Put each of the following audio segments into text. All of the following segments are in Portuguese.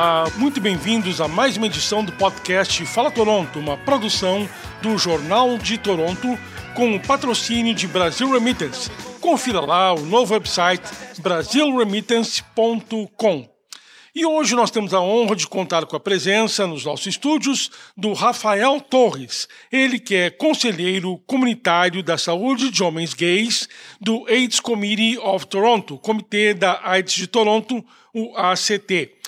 Olá, muito bem-vindos a mais uma edição do podcast Fala Toronto, uma produção do Jornal de Toronto com o patrocínio de Brasil Remittance. Confira lá o novo website brasilremittance.com. E hoje nós temos a honra de contar com a presença nos nossos estúdios do Rafael Torres, ele que é conselheiro comunitário da saúde de homens gays do AIDS Committee of Toronto, Comitê da AIDS de Toronto, o ACT.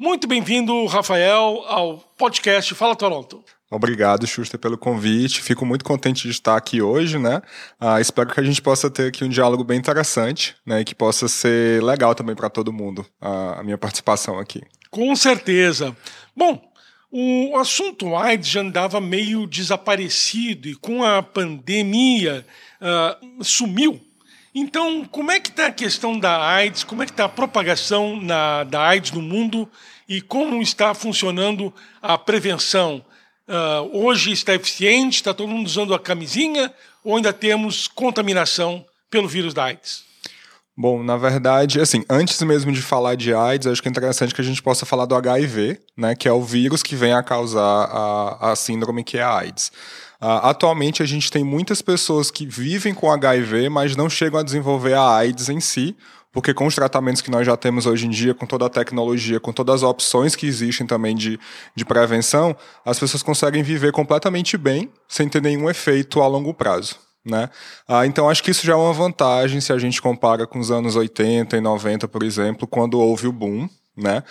Muito bem-vindo, Rafael, ao podcast Fala Toronto. Obrigado, Schuster, pelo convite. Fico muito contente de estar aqui hoje, né? Ah, espero que a gente possa ter aqui um diálogo bem interessante, né? E que possa ser legal também para todo mundo a, a minha participação aqui. Com certeza. Bom, o assunto AIDS já andava meio desaparecido e com a pandemia uh, sumiu. Então, como é que está a questão da AIDS? Como é que está a propagação na, da AIDS no mundo? E como está funcionando a prevenção? uh, hoje está eficiente, está todo mundo usando a camisinha, ou ainda temos contaminação pelo vírus da AIDS? Bom, na verdade, assim, antes mesmo de falar de AIDS, acho que é interessante que a gente possa falar do HIV, né, que é o vírus que vem a causar a, a síndrome que é a AIDS. Uh, atualmente, a gente tem muitas pessoas que vivem com HIV, mas não chegam a desenvolver a AIDS em si, porque com os tratamentos que nós já temos hoje em dia, com toda a tecnologia, com todas as opções que existem também de, de prevenção, as pessoas conseguem viver completamente bem, sem ter nenhum efeito a longo prazo. Né? Ah, então, acho que isso já é uma vantagem se a gente compara com os anos 80 e 90, por exemplo, quando houve o boom né,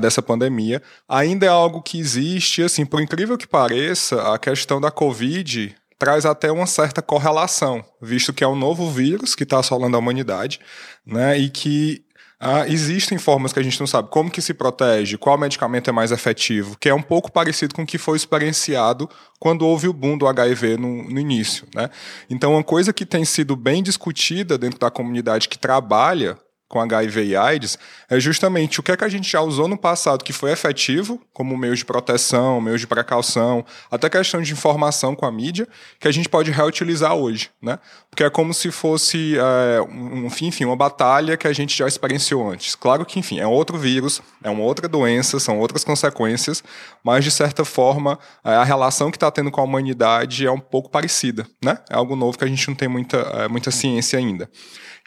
dessa pandemia. Ainda é algo que existe, assim, por incrível que pareça, a questão da Covid traz até uma certa correlação, visto que é um novo vírus que está assolando a humanidade, né, e que ah, existem formas que a gente não sabe como que se protege, qual medicamento é mais efetivo, que é um pouco parecido com o que foi experienciado quando houve o boom do HIV no, no início. Né? Então, uma coisa que tem sido bem discutida dentro da comunidade que trabalha com HIV e AIDS é justamente o que é que a gente já usou no passado que foi efetivo, como meio de proteção, meio de precaução, até questão de informação com a mídia, que a gente pode reutilizar hoje, né? Porque é como se fosse, é, um, enfim, uma batalha que a gente já experienciou antes. Claro que, enfim, é outro vírus, é uma outra doença, são outras consequências, mas de certa forma é, a relação que está tendo com a humanidade é um pouco parecida, né? É algo novo que a gente não tem muita, é, muita ciência ainda.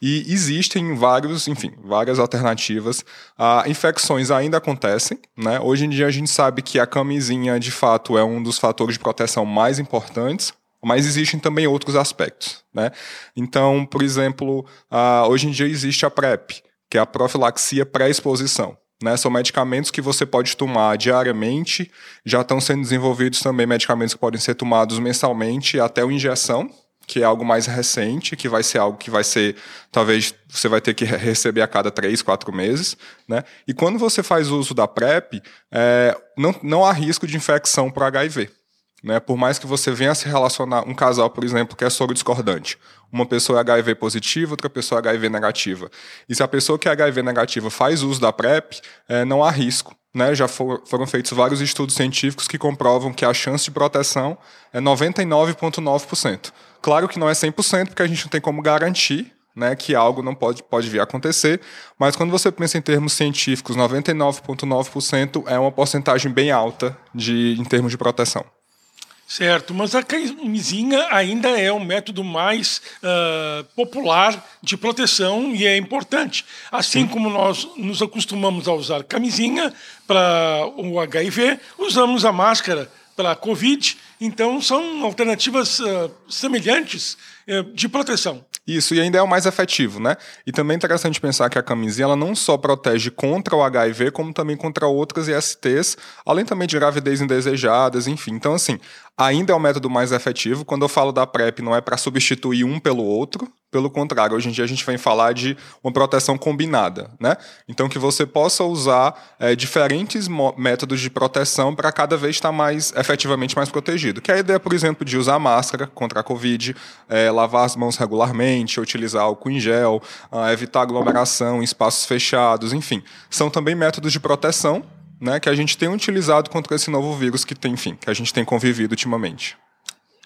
E existem vários, enfim, várias alternativas. Ah, infecções ainda acontecem, né? Hoje em dia a gente sabe que a camisinha, de fato, é um dos fatores de proteção mais importantes, mas existem também outros aspectos, né? Então, por exemplo, ah, hoje em dia existe a PrEP, que é a profilaxia pré-exposição. Né, são medicamentos que você pode tomar diariamente, já estão sendo desenvolvidos também medicamentos que podem ser tomados mensalmente até a injeção, que é algo mais recente, que vai ser algo que vai ser, talvez você vai ter que receber a cada três, quatro meses, né? E quando você faz uso da PrEP, é, não, não há risco de infecção para HIV. Né? Por mais que você venha a se relacionar, um casal, por exemplo, que é soro discordante, uma pessoa é HIV positiva, outra pessoa é HIV negativa. E se a pessoa que é HIV negativa faz uso da PrEP, é, não há risco. Né? Já for, foram feitos vários estudos científicos que comprovam que a chance de proteção é 99,9%. Claro que não é 100%, porque a gente não tem como garantir né, que algo não pode, pode vir a acontecer, mas quando você pensa em termos científicos, 99,9% é uma porcentagem bem alta de, em termos de proteção. Certo, mas a camisinha ainda é o método mais uh, popular de proteção e é importante. Assim Sim. como nós nos acostumamos a usar camisinha para o HIV, usamos a máscara para a Covid, então são alternativas uh, semelhantes uh, de proteção. Isso, e ainda é o mais efetivo, né? E também é interessante pensar que a camisinha ela não só protege contra o HIV, como também contra outras ISTs, além também de gravidez indesejadas, enfim. Então, assim, ainda é o método mais efetivo. Quando eu falo da PrEP, não é para substituir um pelo outro, pelo contrário, hoje em dia a gente vem falar de uma proteção combinada, né? Então que você possa usar é, diferentes métodos de proteção para cada vez estar mais efetivamente mais protegido. Que é a ideia, por exemplo, de usar máscara contra a Covid, é, lavar as mãos regularmente, utilizar álcool em gel, uh, evitar aglomeração em espaços fechados, enfim, são também métodos de proteção né, que a gente tem utilizado contra esse novo vírus que tem, enfim, que a gente tem convivido ultimamente.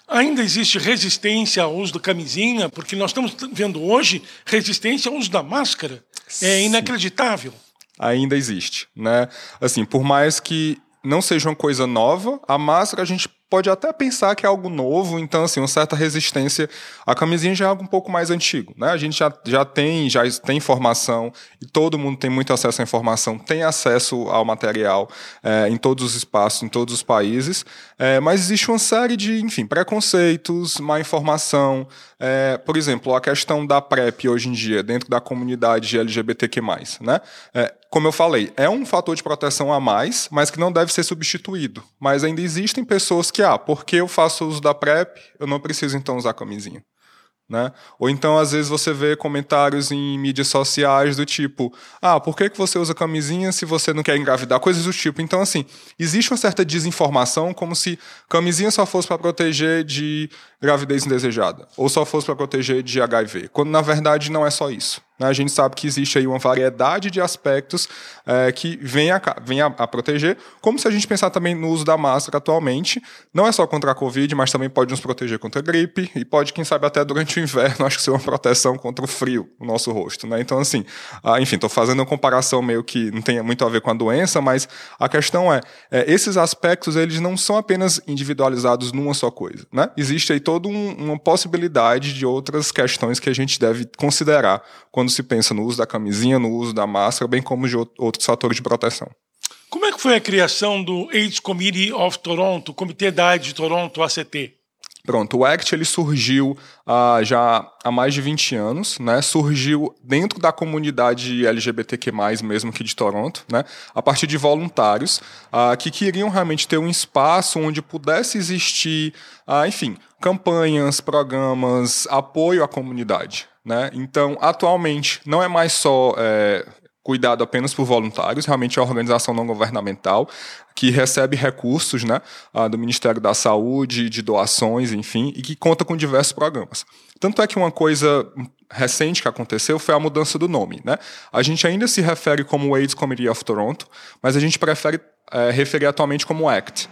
Ainda existe resistência ao uso da camisinha, porque nós estamos vendo hoje resistência ao uso da máscara. É Sim. É inacreditável. ainda existe, né? Assim, por mais que não seja uma coisa nova, a máscara a gente pode até pensar que é algo novo, então, assim, uma certa resistência. A camisinha já é algo um pouco mais antigo, né? A gente já, já tem já tem informação e todo mundo tem muito acesso à informação, tem acesso ao material é, em todos os espaços, em todos os países, é, mas existe uma série de, enfim, preconceitos, má informação. É, por exemplo, a questão da PrEP hoje em dia, dentro da comunidade LGBTQ+, né? Como eu falei, é um fator de proteção a mais, mas que não deve ser substituído. Mas ainda existem pessoas que, ah, porque eu faço uso da PrEP, eu não preciso então usar camisinha. Né? Ou então, às vezes, você vê comentários em mídias sociais do tipo: ah, por que, que você usa camisinha se você não quer engravidar? Coisas do tipo. Então, assim, existe uma certa desinformação, como se camisinha só fosse para proteger de gravidez indesejada, ou só fosse para proteger de HIV, quando na verdade não é só isso. Né? A gente sabe que existe aí uma variedade de aspectos é, que vem, a, vem a, a, proteger, como se a gente pensar também no uso da máscara atualmente, não é só contra a Covid, mas também pode nos proteger contra a gripe e pode, quem sabe, até durante o inverno, acho que ser uma proteção contra o frio no nosso rosto. Né? Então, assim, ah, enfim, estou fazendo uma comparação meio que não tem muito a ver com a doença, mas a questão é, é esses aspectos, eles não são apenas individualizados numa só coisa. Né? Existe aí toda um, uma possibilidade de outras questões que a gente deve considerar quando se pensa no uso da camisinha, no uso da máscara, bem como de outros fatores de proteção. Como é que foi a criação do AIDS Committee of Toronto, Comitê da AIDS de Toronto, ACT? Pronto, o ACT ele surgiu ah, já há mais de 20 anos, né? Surgiu dentro da comunidade LGBTQ+, mesmo aqui de Toronto, né? A partir de voluntários ah, que queriam realmente ter um espaço onde pudesse existir, ah, enfim, campanhas, programas, apoio à comunidade, né? Então, atualmente, não é mais só é, cuidado apenas por voluntários, realmente é uma organização não governamental que recebe recursos né, do Ministério da Saúde, de doações, enfim, e que conta com diversos programas. Tanto é que uma coisa recente que aconteceu foi a mudança do nome. Né? A gente ainda se refere como AIDS Committee of Toronto, mas a gente prefere é, referir atualmente como ACT.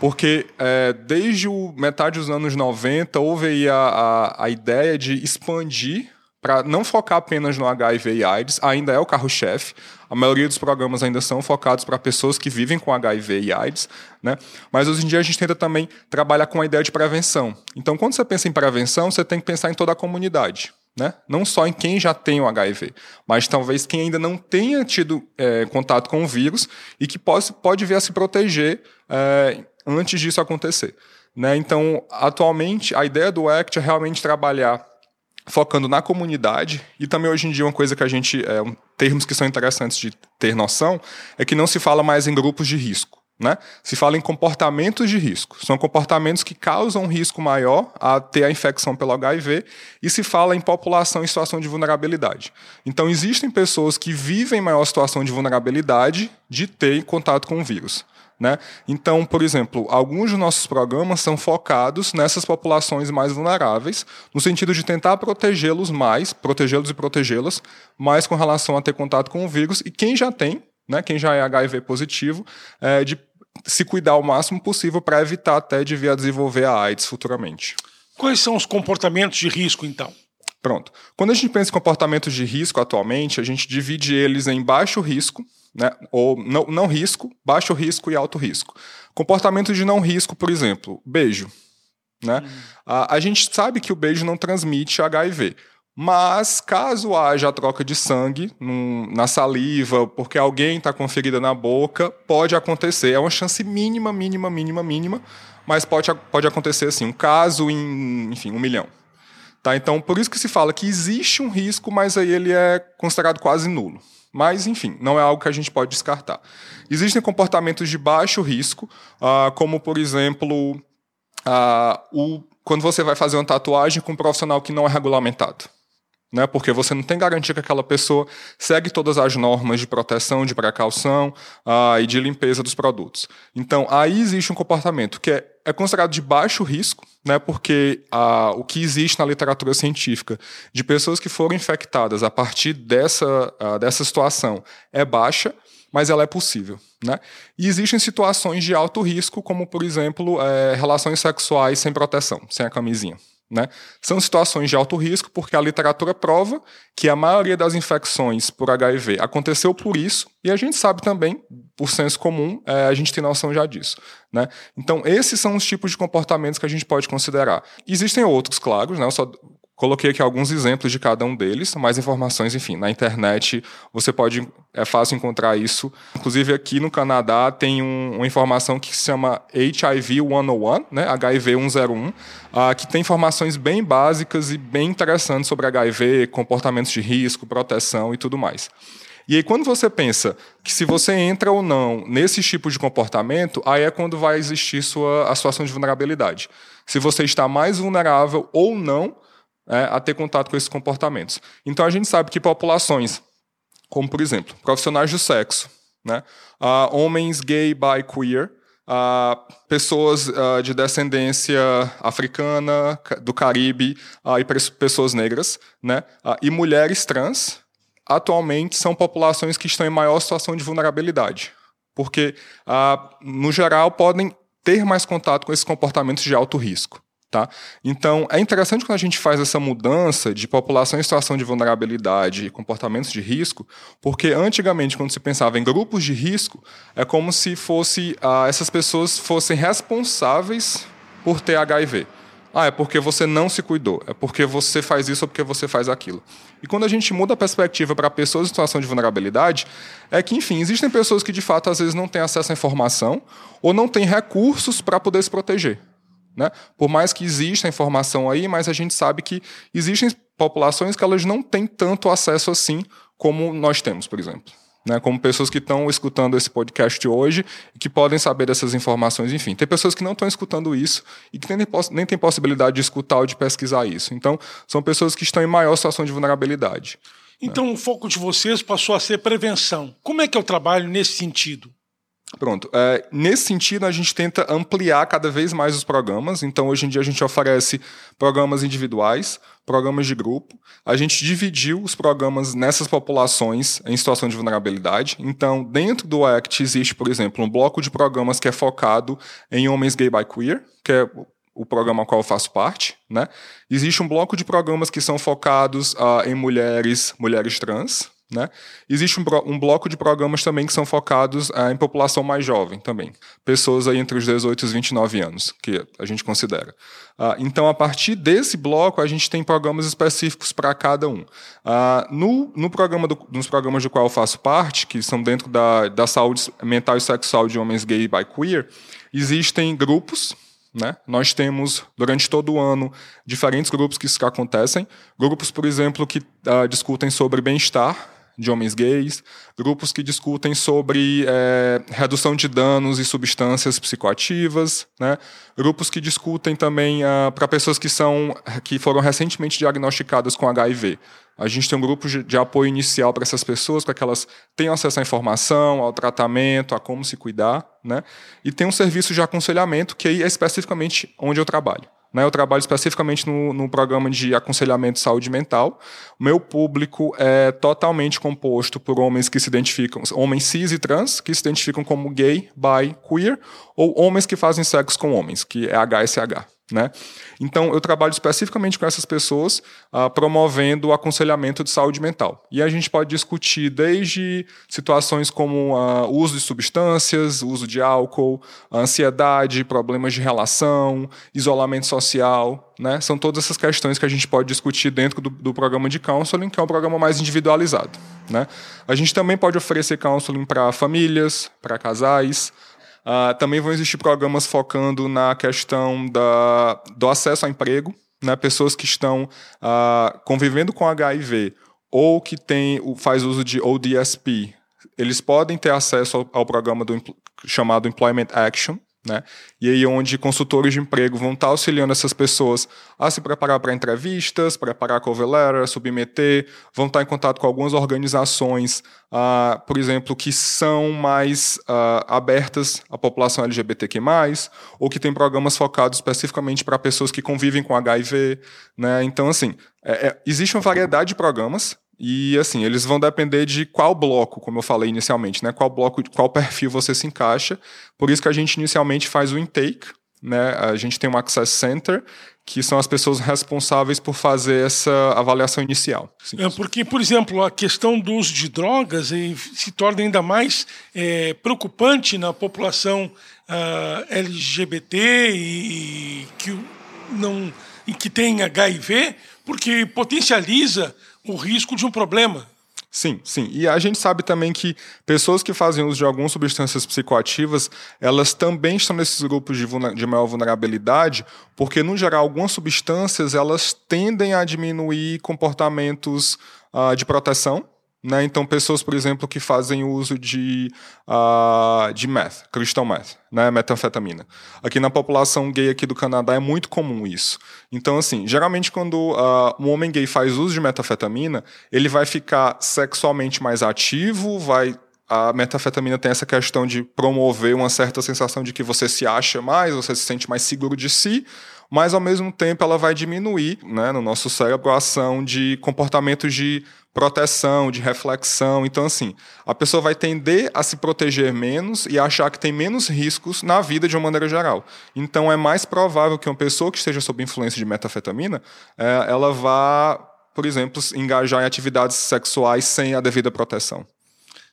Porque é, desde o metade dos anos 90 houve a, a, a ideia de expandir para não focar apenas no HIV e AIDS, ainda é o carro-chefe. A maioria dos programas ainda são focados para pessoas que vivem com HIV e AIDS, né? Mas hoje em dia a gente tenta também trabalhar com a ideia de prevenção. Então, quando você pensa em prevenção, você tem que pensar em toda a comunidade. Né? Não só em quem já tem o HIV, mas talvez quem ainda não tenha tido é, contato com o vírus e que pode, pode vir a se proteger é, antes disso acontecer. Né? Então, atualmente, a ideia do ACT é realmente trabalhar focando na comunidade e também hoje em dia uma coisa que a gente é, um, termos que são interessantes de ter noção é que não se fala mais em grupos de risco. Né? Se fala em comportamentos de risco. São comportamentos que causam um risco maior a ter a infecção pelo HIV e se fala em população em situação de vulnerabilidade. Então, existem pessoas que vivem em maior situação de vulnerabilidade de ter contato com o vírus. Né? Então, por exemplo, alguns dos nossos programas são focados nessas populações mais vulneráveis, no sentido de tentar protegê-los mais, protegê-los e protegê-las, mais com relação a ter contato com o vírus, e quem já tem, né, quem já é HIV positivo, é, de se cuidar o máximo possível para evitar até de vir a desenvolver a AIDS futuramente. Quais são os comportamentos de risco, então? Pronto. Quando a gente pensa em comportamentos de risco atualmente, a gente divide eles em baixo risco, né? ou não, não risco, baixo risco e alto risco. Comportamento de não risco, por exemplo, beijo. Né? Uhum. A, a gente sabe que o beijo não transmite HIV. Mas caso haja a troca de sangue num, na saliva, porque alguém está com ferida na boca, pode acontecer. É uma chance mínima, mínima, mínima, mínima, mas pode, pode acontecer assim, um caso em, enfim, um milhão. Tá? Então, por isso que se fala que existe um risco, mas aí ele é considerado quase nulo. Mas, enfim, não é algo que a gente pode descartar. Existem comportamentos de baixo risco, uh, como, por exemplo, uh, o, quando você vai fazer uma tatuagem com um profissional que não é regulamentado. Né, porque você não tem garantia que aquela pessoa segue todas as normas de proteção, de precaução uh, e de limpeza dos produtos. Então, aí existe um comportamento que é, é considerado de baixo risco, né, porque o que existe na literatura científica de pessoas que foram infectadas a partir dessa, a, dessa situação é baixa, mas ela é possível. Né? E existem situações de alto risco, como, por exemplo, é, relações sexuais sem proteção, sem a camisinha. Né? São situações de alto risco porque a literatura prova que a maioria das infecções por HIV aconteceu por isso e a gente sabe também, por senso comum, é, a gente tem noção já disso. Né? Então, esses são os tipos de comportamentos que a gente pode considerar. Existem outros, claro, né? Eu só Coloquei aqui alguns exemplos de cada um deles, mais informações, enfim, na internet você pode, é fácil encontrar isso. Inclusive aqui no Canadá tem um, uma informação que se chama HIV 101, né, HIV 101, uh, que tem informações bem básicas e bem interessantes sobre HIV, comportamentos de risco, proteção e tudo mais. E aí, quando você pensa que se você entra ou não nesse tipo de comportamento, aí é quando vai existir sua, a situação de vulnerabilidade. Se você está mais vulnerável ou não é, a ter contato com esses comportamentos. Então a gente sabe que populações, como por exemplo, profissionais do sexo, né, uh, homens gay, bi, queer, uh, pessoas uh, de descendência africana, do Caribe e pessoas negras, né, e mulheres trans, atualmente são populações que estão em maior situação de vulnerabilidade, porque no geral podem ter mais contato com esses comportamentos de alto risco. Tá? Então, é interessante quando a gente faz essa mudança de população em situação de vulnerabilidade e comportamentos de risco, porque antigamente, quando se pensava em grupos de risco, é como se fosse ah, essas pessoas fossem responsáveis por ter HIV. Ah, é porque você não se cuidou, é porque você faz isso ou porque você faz aquilo. E quando a gente muda a perspectiva para pessoas em situação de vulnerabilidade, é que, enfim, existem pessoas que de fato às vezes não têm acesso à informação ou não têm recursos para poder se proteger. Né? Por mais que exista informação aí, mas a gente sabe que existem populações que elas não têm tanto acesso assim como nós temos, por exemplo. Né, como pessoas que estão escutando esse podcast hoje e que podem saber dessas informações, enfim. Tem pessoas que não estão escutando isso e que nem, nem têm possibilidade de escutar ou de pesquisar isso. Então, são pessoas que estão em maior situação de vulnerabilidade. Então, né? o foco de vocês passou a ser prevenção. Como é que é o trabalho nesse sentido? Pronto. É, nesse sentido, a gente tenta ampliar cada vez mais os programas. Então, hoje em dia, a gente oferece programas individuais, programas de grupo. A gente dividiu os programas nessas populações em situação de vulnerabilidade. Então, dentro do ACT existe, por exemplo, um bloco de programas que é focado em homens gay by queer, que é o programa ao qual eu faço parte, né? Existe um bloco de programas que são focados uh, em mulheres, mulheres trans, né? Existe um, um, bloco de programas também que são focados uh, em população mais jovem também. Pessoas aí entre os 18 e os 29 anos, que a gente considera. Uh, então, a partir desse bloco, a gente tem programas específicos para cada um. Uh, no, no programa do, nos programas do qual eu faço parte, que são dentro da, da saúde mental e sexual de homens gay e bi queer, existem grupos né? Nós temos, durante todo o ano, diferentes grupos que isso acontecem. Grupos, por exemplo, que uh, discutem sobre bem-estar, de homens gays, grupos que discutem sobre é, redução de danos e substâncias psicoativas, né? grupos que discutem também uh, para pessoas que são que foram recentemente diagnosticadas com HIV. A gente tem um grupo de, de apoio inicial para essas pessoas, para que elas tenham acesso à informação, ao tratamento, a como se cuidar, né? E tem um serviço de aconselhamento que é especificamente onde eu trabalho. Né, eu trabalho especificamente no, no, programa de aconselhamento de saúde mental. Meu público é totalmente composto por homens que se identificam, homens cis e trans, que se identificam como gay, bi, queer, ou homens que fazem sexo com homens, que é HSH. Né? Então, eu trabalho especificamente com essas pessoas, uh, promovendo o aconselhamento de saúde mental. E a gente pode discutir desde situações como uh, uso de substâncias, uso de álcool, ansiedade, problemas de relação, isolamento social. Né? São todas essas questões que a gente pode discutir dentro do, do programa de counseling, que é um programa mais individualizado. Né? A gente também pode oferecer counseling para famílias, para casais. Uh, também vão existir programas focando na questão da, do acesso ao emprego, né? pessoas que estão uh, convivendo com HIV ou que tem, faz uso de ODSP, eles podem ter acesso ao, ao programa do, chamado Employment Action, né? E aí onde consultores de emprego vão estar auxiliando essas pessoas a se preparar para entrevistas, preparar cover letter, submeter, vão estar em contato com algumas organizações, uh, por exemplo, que são mais uh, abertas à população LGBTQ+, ou que têm programas focados especificamente para pessoas que convivem com HIV, né? Então, assim, é, é, existe uma variedade de programas, e assim, eles vão depender de qual bloco, como eu falei inicialmente, né? Qual bloco, qual perfil você se encaixa. Por isso que a gente inicialmente faz o intake, né? A gente tem um Access Center, que são as pessoas responsáveis por fazer essa avaliação inicial. É porque, por exemplo, a questão do uso de drogas se torna ainda mais é, preocupante na população uh, LGBT e que não e que tem HIV, porque potencializa o risco de um problema. Sim, sim. E a gente sabe também que pessoas que fazem uso de algumas substâncias psicoativas, elas também estão nesses grupos de, de maior vulnerabilidade, porque, no geral, algumas substâncias elas tendem a diminuir comportamentos uh, de proteção, né? Então, pessoas, por exemplo, que fazem uso de, uh, de meth, crystal meth, né? metanfetamina. Aqui na população gay aqui do Canadá é muito comum isso. Então, assim, geralmente quando uh, um homem gay faz uso de metanfetamina, ele vai ficar sexualmente mais ativo, vai a metafetamina tem essa questão de promover uma certa sensação de que você se acha mais, você se sente mais seguro de si, mas ao mesmo tempo ela vai diminuir né, no nosso cérebro a ação de comportamentos de proteção, de reflexão. Então, assim, a pessoa vai tender a se proteger menos e achar que tem menos riscos na vida de uma maneira geral. Então, é mais provável que uma pessoa que esteja sob influência de metafetamina, é, ela vá, por exemplo, engajar em atividades sexuais sem a devida proteção.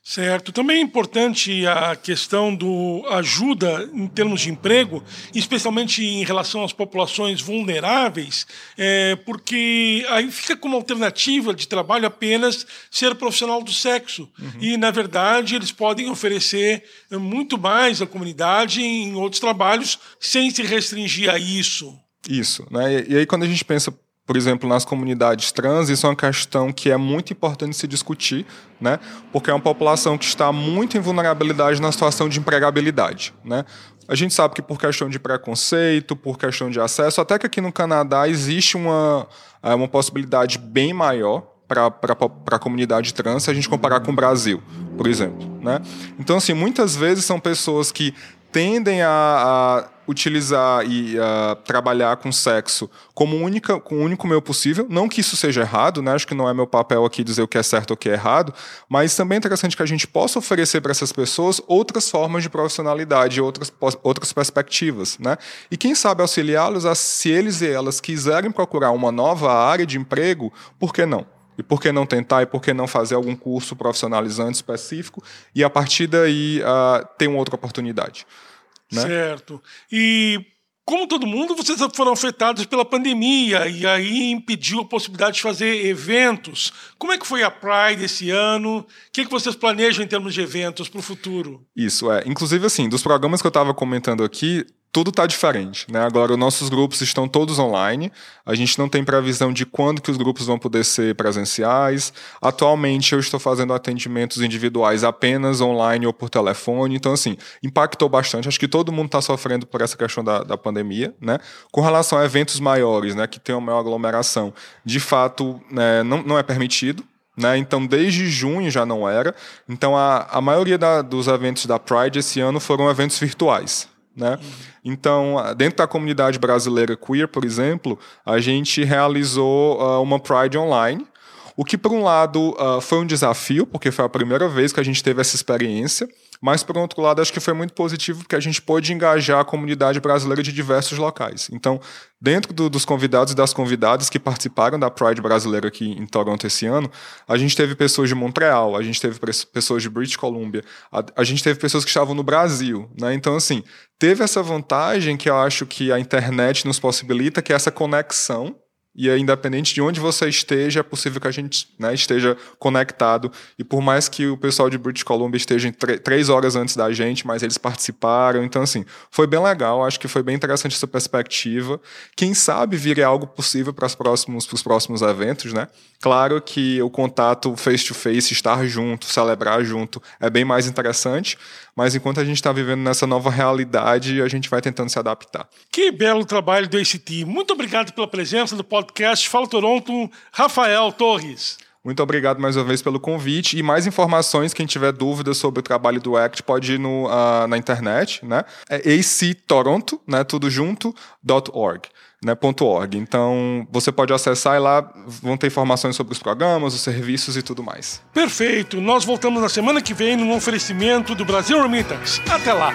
Certo. Também é importante a questão do ajuda em termos de emprego, especialmente em relação às populações vulneráveis, é, porque aí fica como alternativa de trabalho apenas ser profissional do sexo. Uhum. E, na verdade, eles podem oferecer muito mais à comunidade em outros trabalhos sem se restringir a isso. Isso. Né? E aí, quando a gente pensa por exemplo, nas comunidades trans, isso é uma questão que é muito importante se discutir, né? porque é uma população que está muito em vulnerabilidade na situação de empregabilidade. Né? A gente sabe que por questão de preconceito, por questão de acesso, até que aqui no Canadá existe uma, é, uma possibilidade bem maior para a comunidade trans se a gente comparar com o Brasil, por exemplo. Né? Então, assim, muitas vezes são pessoas que tendem a, a utilizar e uh, trabalhar com sexo como única, com o único meio possível. Não que isso seja errado, né? acho que não é meu papel aqui dizer o que é certo ou o que é errado, mas também é interessante que a gente possa oferecer para essas pessoas outras formas de profissionalidade, outras, outras perspectivas. Né? E quem sabe auxiliá-los a, se eles e elas quiserem procurar uma nova área de emprego, por que não? E por que não tentar? E por que não fazer algum curso profissionalizante específico? E a partir daí uh, ter uma outra oportunidade. Né? Certo. E como todo mundo, vocês foram afetados pela pandemia e aí impediu a possibilidade de fazer eventos. Como é que foi a Pride esse ano? O que, é que vocês planejam em termos de eventos para o futuro? Isso, é. Inclusive, assim, dos programas que eu estava comentando aqui, tudo está diferente. Né? Agora, os nossos grupos estão todos online. A gente não tem previsão de quando que os grupos vão poder ser presenciais. Atualmente, eu estou fazendo atendimentos individuais apenas online ou por telefone. Então, assim, impactou bastante. Acho que todo mundo está sofrendo por essa questão da, da pandemia. Né? Com relação a eventos maiores, né, que tem uma maior aglomeração, de fato, né, não, não é permitido. Né? Então, desde junho já não era. Então, a, a maioria da, dos eventos da Pride esse ano foram eventos virtuais. Né? Então, dentro da comunidade brasileira queer, por exemplo, a gente realizou uh, uma Pride online, o que, por um lado, uh, foi um desafio, porque foi a primeira vez que a gente teve essa experiência, mas, por outro lado, acho que foi muito positivo porque a gente pôde engajar a comunidade brasileira de diversos locais. Então, dentro do, dos convidados e das convidadas que participaram da Pride brasileira aqui em Toronto esse ano, a gente teve pessoas de Montreal, a gente teve pessoas de British Columbia, a, a gente teve pessoas que estavam no Brasil. Né? Então, assim, teve essa vantagem que eu acho que a internet nos possibilita, que é essa conexão e independente de onde você esteja, é possível que a gente né, esteja conectado. E por mais que o pessoal de British Columbia esteja três horas antes da gente, mas eles participaram. Então, assim, foi bem legal. Acho que foi bem interessante essa perspectiva. Quem sabe vire algo possível para os próximos, próximos eventos, né? Claro que o contato face-to-face, -face, estar junto, celebrar junto, é bem mais interessante. Mas enquanto a gente está vivendo nessa nova realidade, a gente vai tentando se adaptar. Que belo trabalho do ACT. Muito obrigado pela presença do podcast Fala Toronto, Rafael Torres. Muito obrigado mais uma vez pelo convite. E mais informações, quem tiver dúvidas sobre o trabalho do ACT pode ir no, uh, na internet, né? É actoronto, né? Tudo junto, .org. Né, .org. Então, você pode acessar e lá vão ter informações sobre os programas, os serviços e tudo mais. Perfeito. Nós voltamos na semana que vem num oferecimento do Brasil Remittance. Até lá.